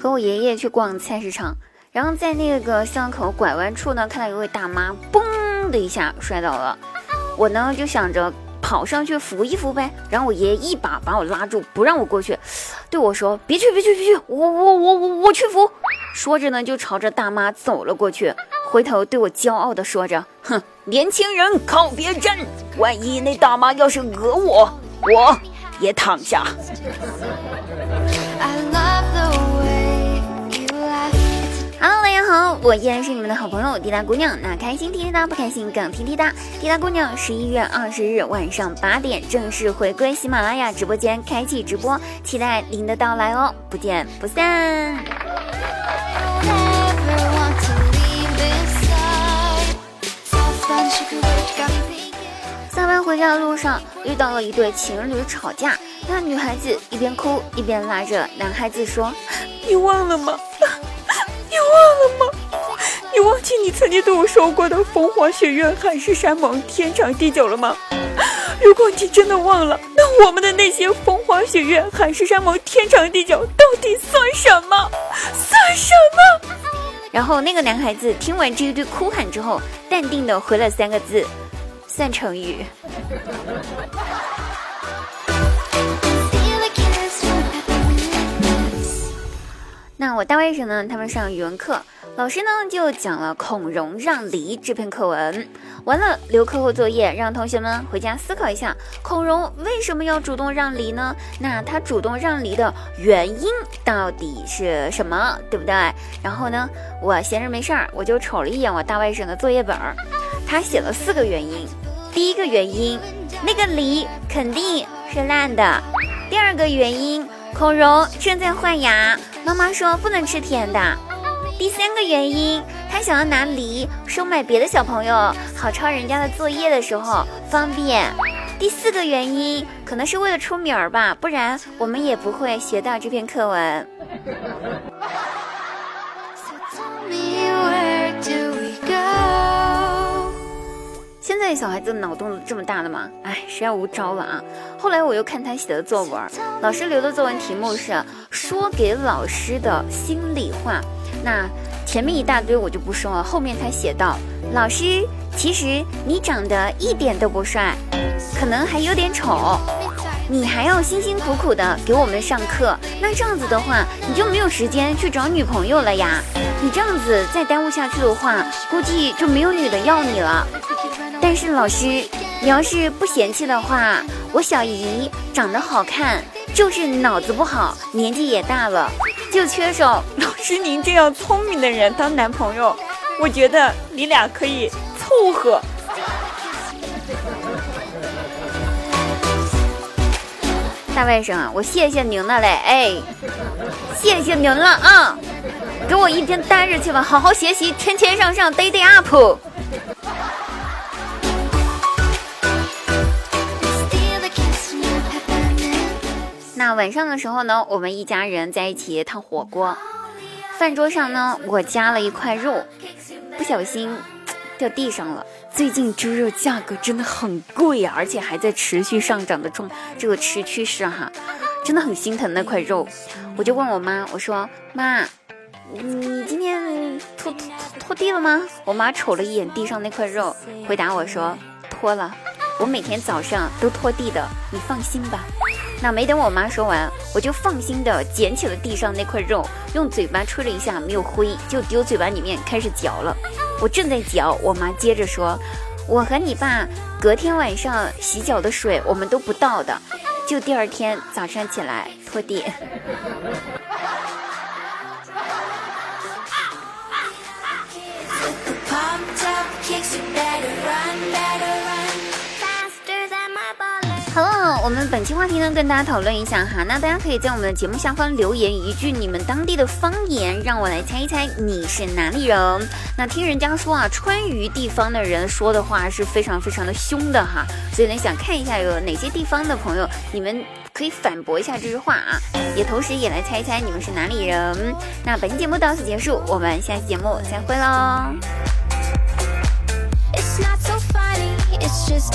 和我爷爷去逛菜市场，然后在那个巷口拐弯处呢，看到一位大妈，嘣的一下摔倒了。我呢就想着跑上去扶一扶呗，然后我爷爷一把把我拉住，不让我过去，对我说：“别去，别去，别去，我我我我我去扶。”说着呢，就朝着大妈走了过去，回头对我骄傲的说着：“哼，年轻人靠别站，万一那大妈要是讹我，我也躺下。”好，我依然是你们的好朋友滴答姑娘。那开心滴滴答，不开心更听滴答。滴答姑娘十一月二十日晚上八点正式回归喜马拉雅直播间，开启直播，期待您的到来哦，不见不散。下班回家的路上遇到了一对情侣吵架，那女孩子一边哭一边拉着男孩子说：“你忘了吗？”你忘了吗？你忘记你曾经对我说过的风花雪月、海誓山盟、天长地久了吗？如果你真的忘了，那我们的那些风花雪月、海誓山盟、天长地久到底算什么？算什么？然后那个男孩子听完这一堆哭喊之后，淡定的回了三个字：算成语。我大外甥呢？他们上语文课，老师呢就讲了《孔融让梨》这篇课文。完了，留课后作业，让同学们回家思考一下，孔融为什么要主动让梨呢？那他主动让梨的原因到底是什么？对不对？然后呢，我闲着没事儿，我就瞅了一眼我大外甥的作业本儿，他写了四个原因。第一个原因，那个梨肯定是烂的。第二个原因。孔融正在换牙，妈妈说不能吃甜的。第三个原因，他想要拿梨收买别的小朋友，好抄人家的作业的时候方便。第四个原因，可能是为了出名儿吧，不然我们也不会学到这篇课文。现在小孩子脑洞这么大的吗？哎，实在无招了啊！后来我又看他写的作文，老师留的作文题目是说给老师的心里话。那前面一大堆我就不说了，后面他写道：老师，其实你长得一点都不帅，可能还有点丑，你还要辛辛苦苦的给我们上课，那这样子的话，你就没有时间去找女朋友了呀！你这样子再耽误下去的话，估计就没有女的要你了。但是老师，你要是不嫌弃的话，我小姨长得好看，就是脑子不好，年纪也大了，就缺少老师您这样聪明的人当男朋友。我觉得你俩可以凑合。大外甥啊，我谢谢您了嘞，哎，谢谢您了啊，给我一边待着去吧，好好学习，天天向上，day day up。那晚上的时候呢，我们一家人在一起烫火锅。饭桌上呢，我夹了一块肉，不小心掉地上了。最近猪肉价格真的很贵啊，而且还在持续上涨的状这个持趋势哈，真的很心疼那块肉。我就问我妈，我说妈，你今天拖拖拖地了吗？我妈瞅了一眼地上那块肉，回答我说拖了，我每天早上都拖地的，你放心吧。那没等我妈说完，我就放心的捡起了地上那块肉，用嘴巴吹了一下，没有灰，就丢嘴巴里面开始嚼了。我正在嚼，我妈接着说：“我和你爸隔天晚上洗脚的水我们都不倒的，就第二天早上起来拖地。”我们本期话题呢跟大家讨论一下哈那大家可以在我们的节目下方留言一句你们当地的方言让我来猜一猜你是哪里人。那听人家说啊川渝地方的人说的话是非常非常的凶的哈所以呢想看一下有哪些地方的朋友你们可以反驳一下这句话啊也同时也来猜一猜你们是哪里人。那本期节目到此结束我们下期节目再会喽 it's not so funny it's just